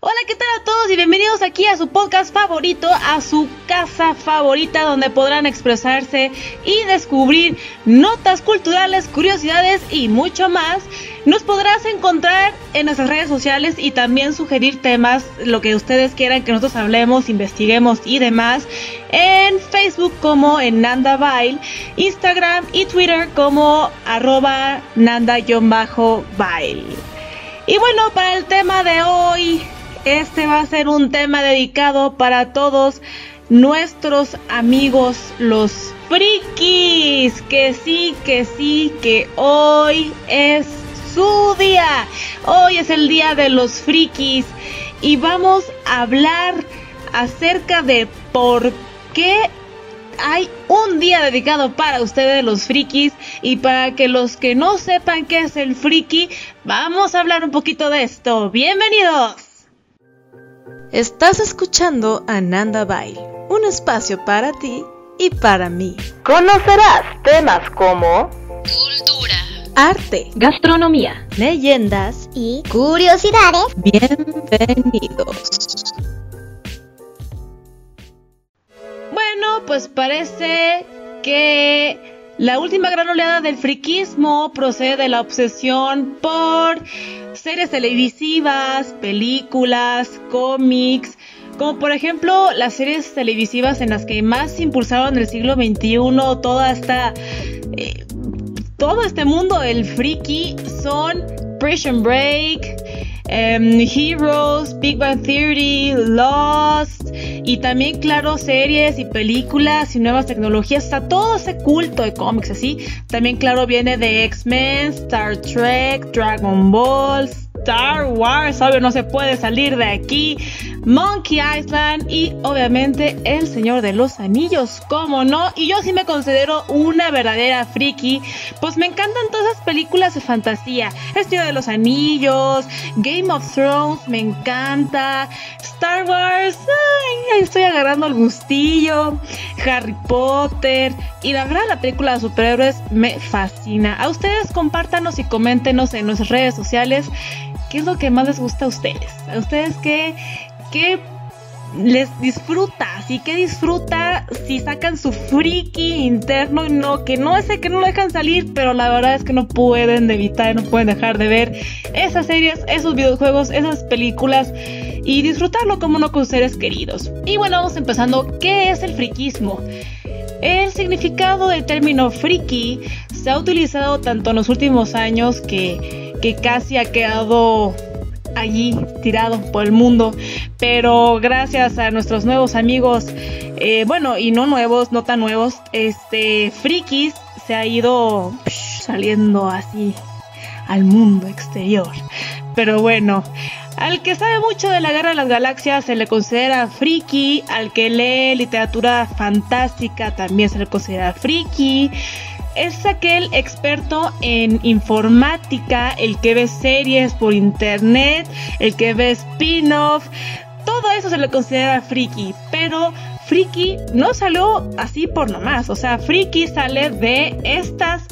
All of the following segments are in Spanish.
Hola, ¿qué tal a todos y bienvenidos aquí a su podcast favorito, a su casa favorita donde podrán expresarse y descubrir notas culturales, curiosidades y mucho más. Nos podrás encontrar en nuestras redes sociales y también sugerir temas, lo que ustedes quieran que nosotros hablemos, investiguemos y demás, en Facebook como en Nanda Bail, Instagram y Twitter como arroba nanda-bail. Y bueno, para el tema de hoy, este va a ser un tema dedicado para todos nuestros amigos los frikis. Que sí, que sí, que hoy es su día. Hoy es el día de los frikis y vamos a hablar acerca de por qué hay un día dedicado para ustedes los frikis y para que los que no sepan qué es el friki, vamos a hablar un poquito de esto. Bienvenidos. Estás escuchando a Nanda Bail, un espacio para ti y para mí. Conocerás temas como cultura, arte, gastronomía, leyendas y curiosidades. Bienvenidos. Bueno, pues parece que la última gran oleada del friquismo procede de la obsesión por series televisivas, películas, cómics, como por ejemplo las series televisivas en las que más impulsaron el siglo XXI toda esta... Eh, todo este mundo del friki son Prison Break, em, Heroes, Big Bang Theory, Lost y también, claro, series y películas y nuevas tecnologías. Está todo ese culto de cómics así. También, claro, viene de X-Men, Star Trek, Dragon Ball, Star Wars, obvio no se puede salir de aquí, Monkey Island y obviamente El Señor de los Anillos, ¿cómo no? Y yo sí me considero una verdadera friki, pues me encantan todas esas películas de fantasía, El Señor de los Anillos, Game of Thrones, me encanta, Star Wars, ay, estoy agarrando el gustillo, Harry Potter. Y la verdad la película de superhéroes me fascina. A ustedes compártanos y coméntenos en nuestras redes sociales qué es lo que más les gusta a ustedes. A ustedes qué, qué les disfruta, así que disfruta si sacan su friki interno y no, que no es que no lo dejan salir, pero la verdad es que no pueden evitar, no pueden dejar de ver esas series, esos videojuegos, esas películas y disfrutarlo como no con seres queridos. Y bueno, vamos empezando, ¿qué es el friquismo? El significado del término friki se ha utilizado tanto en los últimos años que que casi ha quedado allí tirado por el mundo. Pero gracias a nuestros nuevos amigos, eh, bueno, y no nuevos, no tan nuevos, este, frikis se ha ido saliendo así al mundo exterior. Pero bueno, al que sabe mucho de la guerra de las galaxias se le considera friki, al que lee literatura fantástica también se le considera friki. Es aquel experto en informática, el que ve series por internet, el que ve spin-off, todo eso se le considera friki, pero friki no salió así por nomás, o sea, friki sale de estas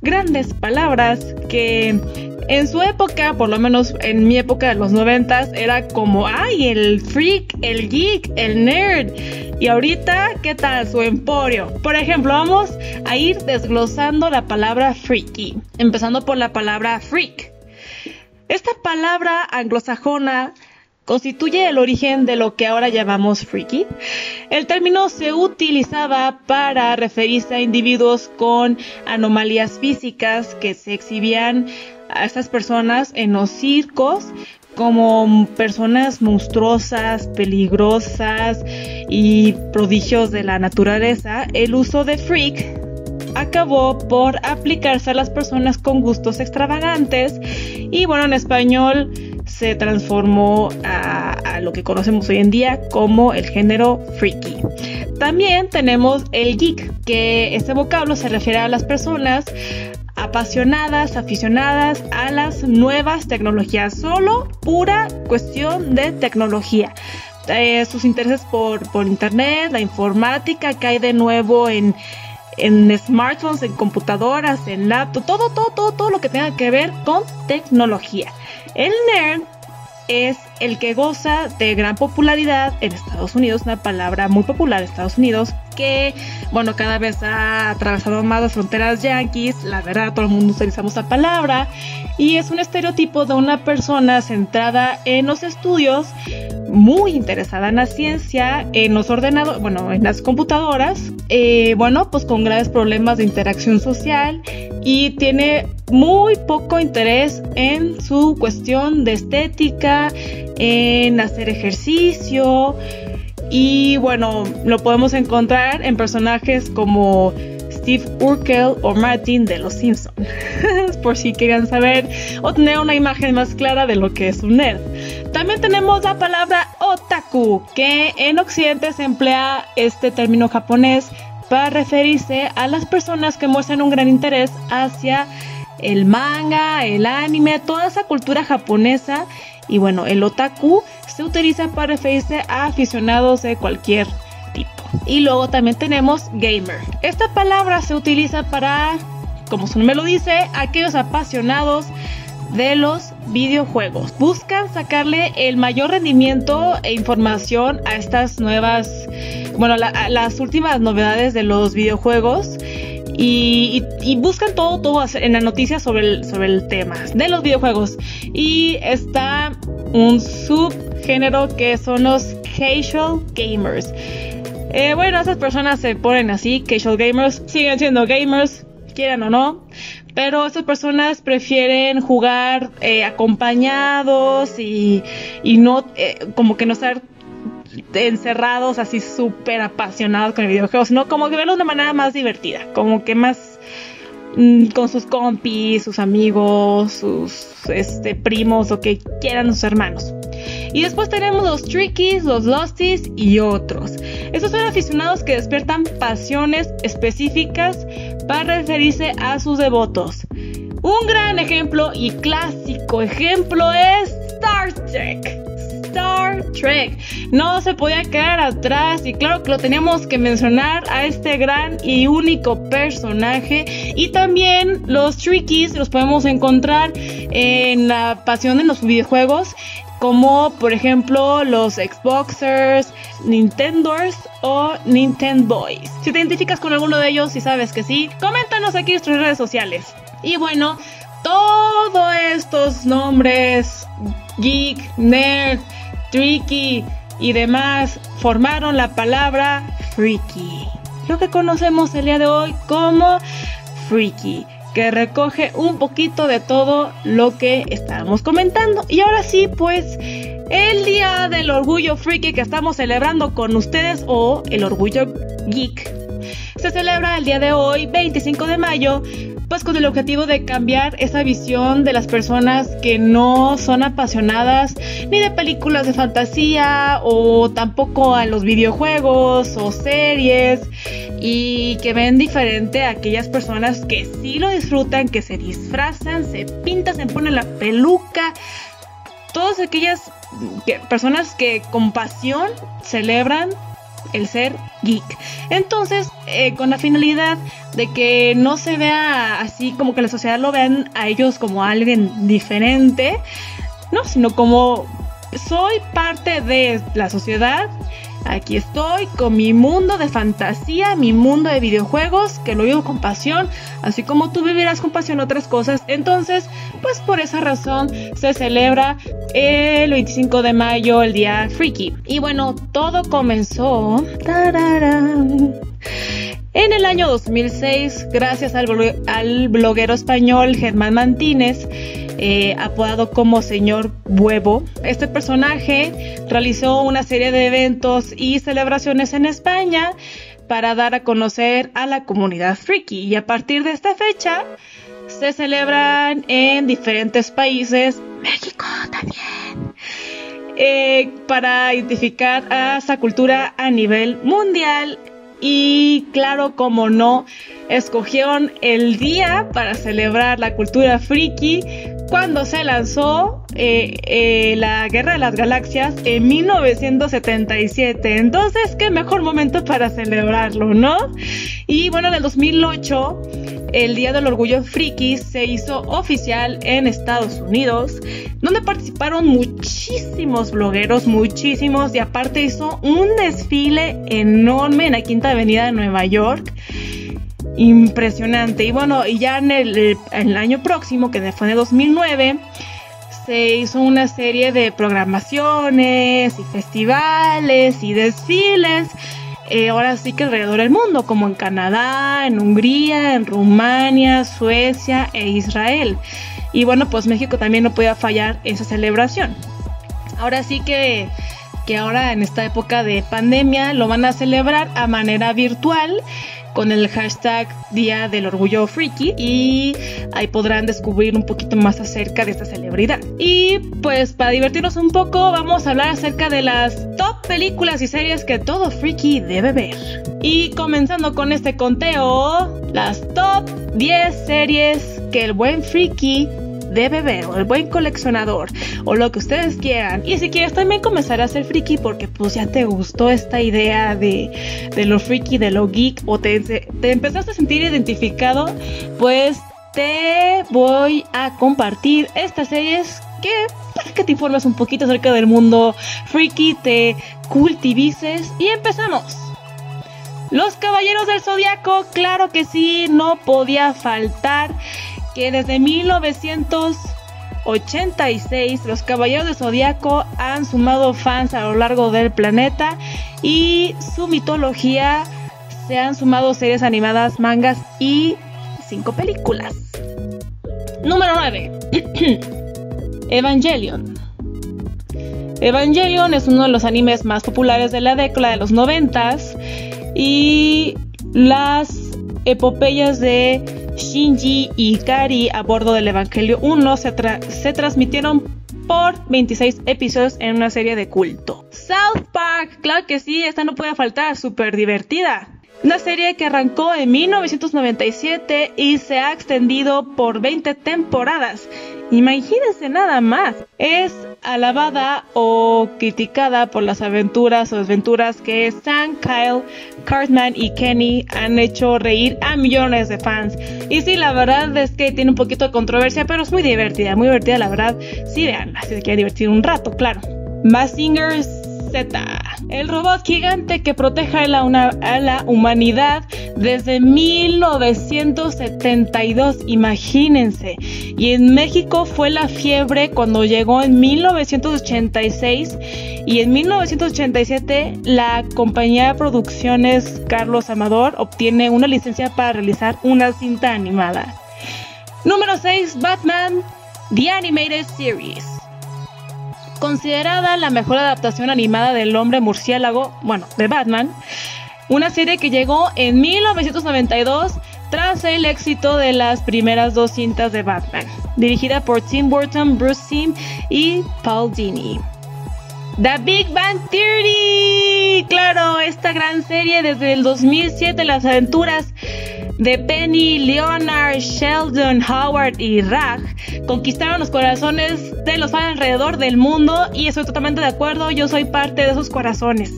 grandes palabras que en su época, por lo menos en mi época de los noventas, era como, ay, el freak, el geek, el nerd. Y ahorita, ¿qué tal su emporio? Por ejemplo, vamos a ir desglosando la palabra freaky, empezando por la palabra freak. Esta palabra anglosajona constituye el origen de lo que ahora llamamos freaky. El término se utilizaba para referirse a individuos con anomalías físicas que se exhibían a estas personas en los circos como personas monstruosas, peligrosas y prodigios de la naturaleza, el uso de freak acabó por aplicarse a las personas con gustos extravagantes y bueno, en español se transformó a, lo que conocemos hoy en día como el género freaky. También tenemos el geek, que este vocablo se refiere a las personas apasionadas, aficionadas a las nuevas tecnologías, solo pura cuestión de tecnología. Eh, sus intereses por, por internet, la informática que hay de nuevo en, en smartphones, en computadoras, en laptops, todo, todo, todo, todo lo que tenga que ver con tecnología. El nerd es el que goza de gran popularidad en Estados Unidos, una palabra muy popular en Estados Unidos, que, bueno, cada vez ha atravesado más las fronteras yanquis, la verdad, todo el mundo utilizamos la palabra, y es un estereotipo de una persona centrada en los estudios, muy interesada en la ciencia, en los ordenados, bueno, en las computadoras, eh, bueno, pues con graves problemas de interacción social y tiene muy poco interés en su cuestión de estética, en hacer ejercicio, y bueno, lo podemos encontrar en personajes como Steve Urkel o Martin de Los Simpsons, por si querían saber o tener una imagen más clara de lo que es un nerd. También tenemos la palabra otaku, que en Occidente se emplea este término japonés para referirse a las personas que muestran un gran interés hacia el manga, el anime, toda esa cultura japonesa. Y bueno, el otaku se utiliza para referirse a aficionados de cualquier tipo. Y luego también tenemos gamer. Esta palabra se utiliza para, como su nombre lo dice, aquellos apasionados de los videojuegos. Buscan sacarle el mayor rendimiento e información a estas nuevas, bueno, las últimas novedades de los videojuegos. Y, buscan todo, todo en las noticias sobre el, sobre el tema de los videojuegos. Y está un subgénero que son los casual gamers. Eh, bueno, esas personas se ponen así, casual gamers, siguen siendo gamers, quieran o no, pero esas personas prefieren jugar eh, acompañados y, y no, eh, como que no estar encerrados así súper apasionados con el videojuego, sino como que verlo de manera más divertida, como que más mm, con sus compis, sus amigos, sus este, primos o que quieran sus hermanos. Y después tenemos los trickies, los losties y otros. Estos son aficionados que despiertan pasiones específicas para referirse a sus devotos. Un gran ejemplo y clásico ejemplo es Star Trek. Star Trek. No se podía quedar atrás y claro que lo teníamos que mencionar a este gran y único personaje. Y también los Trickies los podemos encontrar en la pasión de los videojuegos como por ejemplo los Xboxers, Nintendoers o Nintendo Boys. Si te identificas con alguno de ellos y sabes que sí, coméntanos aquí en nuestras redes sociales. Y bueno, todos estos nombres, geek, nerd, tricky y demás, formaron la palabra freaky. Lo que conocemos el día de hoy como freaky que recoge un poquito de todo lo que estábamos comentando. Y ahora sí, pues el día del orgullo freaky que estamos celebrando con ustedes o el orgullo geek se celebra el día de hoy, 25 de mayo, pues con el objetivo de cambiar esa visión de las personas que no son apasionadas ni de películas de fantasía o tampoco a los videojuegos o series y que ven diferente a aquellas personas que sí lo disfrutan, que se disfrazan, se pintan, se ponen la peluca, todas aquellas personas que con pasión celebran el ser geek. Entonces, eh, con la finalidad de que no se vea así como que la sociedad lo vean a ellos como alguien diferente, no, sino como soy parte de la sociedad Aquí estoy con mi mundo de fantasía, mi mundo de videojuegos, que lo vivo con pasión, así como tú vivirás con pasión otras cosas. Entonces, pues por esa razón se celebra el 25 de mayo, el día Freaky. Y bueno, todo comenzó... En el año 2006, gracias al, al bloguero español Germán Mantínez, eh, apodado como Señor Huevo. Este personaje realizó una serie de eventos y celebraciones en España para dar a conocer a la comunidad friki. Y a partir de esta fecha se celebran en diferentes países, México también, eh, para identificar a esa cultura a nivel mundial. Y claro, como no, escogieron el día para celebrar la cultura friki cuando se lanzó eh, eh, la Guerra de las Galaxias en 1977. Entonces, qué mejor momento para celebrarlo, ¿no? Y bueno, en el 2008 el Día del Orgullo Friki se hizo oficial en Estados Unidos, donde participaron muchísimos blogueros, muchísimos, y aparte hizo un desfile enorme en la Quinta Avenida de Nueva York. Impresionante. Y bueno, y ya en el, en el año próximo, que fue de 2009, se hizo una serie de programaciones y festivales y desfiles. Eh, ahora sí que alrededor del mundo, como en Canadá, en Hungría, en Rumania, Suecia e Israel. Y bueno, pues México también no podía fallar esa celebración. Ahora sí que, que ahora en esta época de pandemia lo van a celebrar a manera virtual con el hashtag Día del Orgullo Freaky y ahí podrán descubrir un poquito más acerca de esta celebridad. Y pues para divertirnos un poco vamos a hablar acerca de las top películas y series que todo freaky debe ver. Y comenzando con este conteo, las top 10 series que el buen freaky de beber o el buen coleccionador o lo que ustedes quieran. Y si quieres también comenzar a ser friki porque pues ya te gustó esta idea de, de lo friki, de lo geek o te, te empezaste a sentir identificado, pues te voy a compartir estas series que para que te informes un poquito acerca del mundo friki, te cultivices y empezamos. Los Caballeros del Zodiaco, claro que sí, no podía faltar que desde 1986 los Caballeros de Zodíaco han sumado fans a lo largo del planeta y su mitología se han sumado series animadas, mangas y cinco películas. Número 9. Evangelion. Evangelion es uno de los animes más populares de la década de los 90 y las epopeyas de Shinji y Kari a bordo del Evangelio 1 se, se transmitieron por 26 episodios en una serie de culto. South Park, claro que sí, esta no puede faltar, súper divertida. Una serie que arrancó en 1997 y se ha extendido por 20 temporadas. Imagínense nada más. Es alabada o criticada por las aventuras o desventuras que Sam, Kyle, Cartman y Kenny han hecho reír a millones de fans. Y sí, la verdad es que tiene un poquito de controversia, pero es muy divertida, muy divertida, la verdad. Sí, veanla, si se quiere divertir un rato, claro. El robot gigante que protege a la, a la humanidad desde 1972, imagínense. Y en México fue la fiebre cuando llegó en 1986 y en 1987 la compañía de producciones Carlos Amador obtiene una licencia para realizar una cinta animada. Número 6, Batman, The Animated Series considerada la mejor adaptación animada del hombre murciélago, bueno, de Batman, una serie que llegó en 1992 tras el éxito de las primeras dos cintas de Batman, dirigida por Tim Burton, Bruce Timm y Paul Dini. The Big Bang Theory, claro, esta gran serie desde el 2007, las aventuras de Penny, Leonard, Sheldon, Howard y Rag conquistaron los corazones de los alrededor del mundo y estoy totalmente de acuerdo, yo soy parte de esos corazones.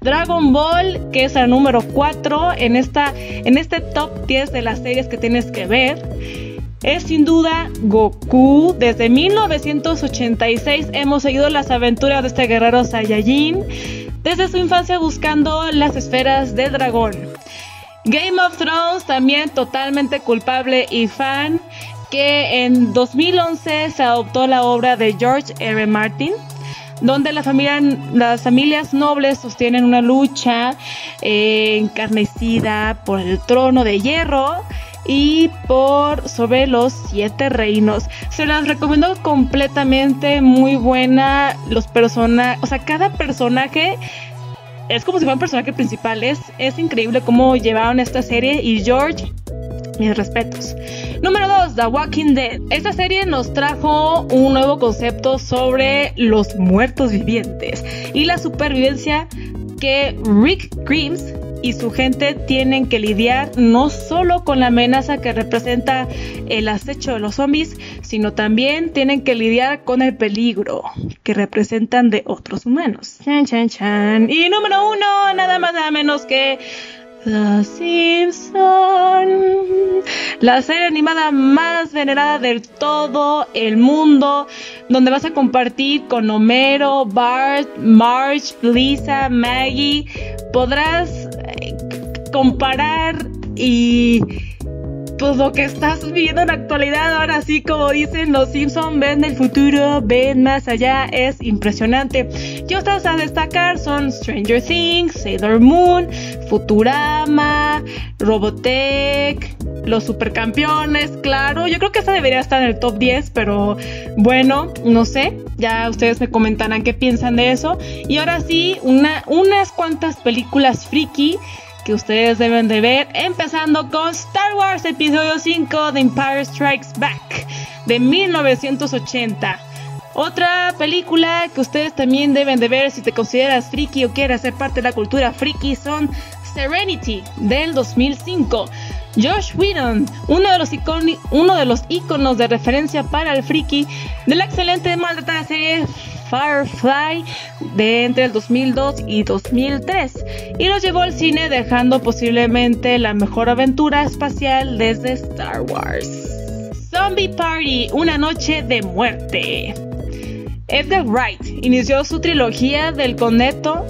Dragon Ball, que es el número 4 en, esta, en este top 10 de las series que tienes que ver. Es sin duda Goku. Desde 1986 hemos seguido las aventuras de este guerrero Saiyajin desde su infancia buscando las esferas de dragón. Game of Thrones también totalmente culpable y fan que en 2011 se adoptó la obra de George R. Martin donde las familias nobles sostienen una lucha eh, encarnecida por el trono de hierro y por sobre los siete reinos. Se las recomiendo completamente, muy buena. Los personajes, o sea, cada personaje es como si fuera un personaje principal. Es, increíble cómo llevaron esta serie y George, mis respetos. Número 2, The Walking Dead. Esta serie nos trajo un nuevo concepto sobre los muertos vivientes y la supervivencia que Rick Grimes y su gente tienen que lidiar no solo con la amenaza que representa el acecho de los zombies, sino también tienen que lidiar con el peligro que representan de otros humanos. Chan, chan, chan. Y número uno, nada más nada menos que The Simpsons, la serie animada más venerada de todo el mundo, donde vas a compartir con Homero, Bart, Marge, Lisa, Maggie. Podrás comparar y pues lo que estás viviendo en la actualidad, ahora sí, como dicen los Simpson, ven el futuro, ven más allá, es impresionante. Y otras a destacar son Stranger Things, Sailor Moon, Futurama, Robotech, los supercampeones, claro. Yo creo que esta debería estar en el top 10, pero bueno, no sé. Ya ustedes me comentarán qué piensan de eso. Y ahora sí, una, unas cuantas películas friki que ustedes deben de ver, empezando con Star Wars Episodio 5 The Empire Strikes Back de 1980. Otra película que ustedes también deben de ver si te consideras friki o quieres ser parte de la cultura friki son Serenity del 2005. Josh Whedon, uno de los, uno de los iconos de referencia para el friki de la excelente y maltratada serie Firefly de entre el 2002 y 2003 y los llevó al cine dejando posiblemente la mejor aventura espacial desde Star Wars. Zombie Party, una noche de muerte. Edgar Wright inició su trilogía del Coneto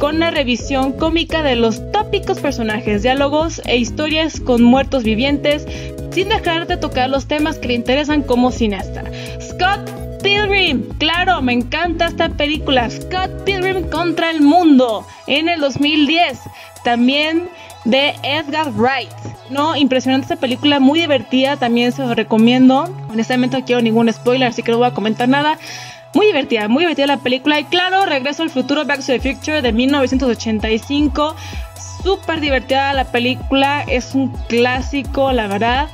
con una revisión cómica de los tópicos personajes, diálogos e historias con muertos vivientes, sin dejar de tocar los temas que le interesan como cineasta. Scott Pilgrim, claro, me encanta esta película. Scott Pilgrim contra el mundo en el 2010. También de Edgar Wright. No, impresionante esta película, muy divertida, también se lo recomiendo. Honestamente no quiero ningún spoiler, así que no voy a comentar nada. Muy divertida, muy divertida la película. Y claro, Regreso al futuro, Back to the Future de 1985 súper divertida la película, es un clásico, la verdad.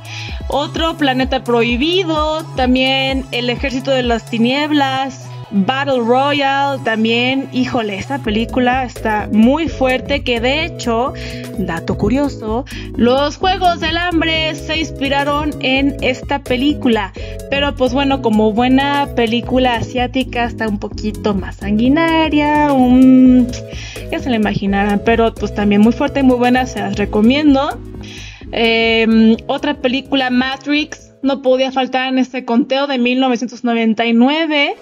Otro planeta prohibido, también El ejército de las tinieblas, Battle Royale también, híjole, esta película está muy fuerte que de hecho, dato curioso, los Juegos del Hambre se inspiraron en esta película, pero pues bueno, como buena película asiática está un poquito más sanguinaria, un... ya se la imaginarán, pero pues también muy fuerte y muy buena, se las recomiendo. Em, otra película, Matrix, no podía faltar en este conteo de 1999.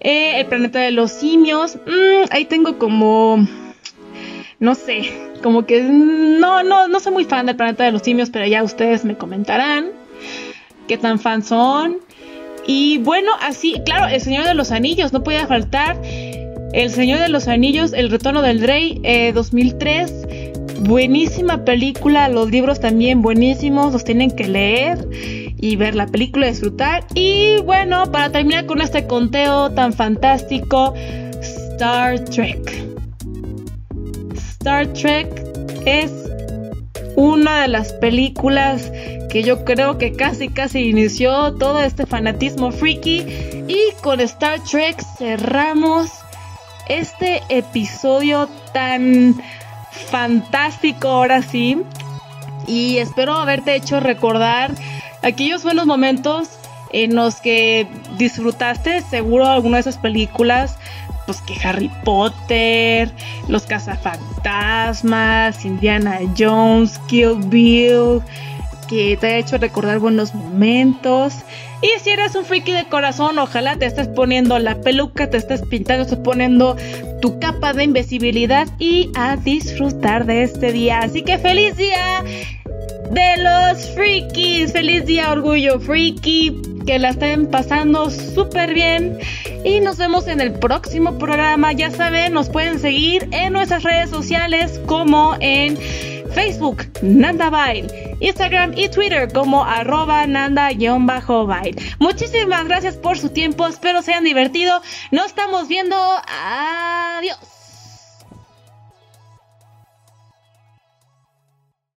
Eh, el planeta de los simios. Mm, ahí tengo como. No sé. Como que. No, no, no soy muy fan del planeta de los simios, pero ya ustedes me comentarán. Qué tan fan son. Y bueno, así, claro, El Señor de los Anillos, no podía faltar. El Señor de los Anillos, El Retorno del Rey, 2003. Eh, Buenísima película, los libros también buenísimos, los tienen que leer y ver la película, disfrutar. Y bueno, para terminar con este conteo tan fantástico, Star Trek. Star Trek es una de las películas que yo creo que casi casi inició todo este fanatismo freaky y con Star Trek cerramos este episodio tan fantástico ahora sí y espero haberte hecho recordar aquellos buenos momentos en los que disfrutaste seguro alguna de esas películas, pues que Harry Potter, Los cazafantasmas, Indiana Jones, Kill Bill, que te ha hecho recordar buenos momentos. Y si eres un friki de corazón, ojalá te estés poniendo la peluca, te estés pintando, estés poniendo tu capa de invisibilidad y a disfrutar de este día. Así que feliz día de los frikis. Feliz día, orgullo friki. Que la estén pasando súper bien. Y nos vemos en el próximo programa. Ya saben, nos pueden seguir en nuestras redes sociales como en Facebook, Nanda Bail, Instagram y Twitter como arroba nanda-bail. Muchísimas gracias por su tiempo, espero se hayan divertido. Nos estamos viendo.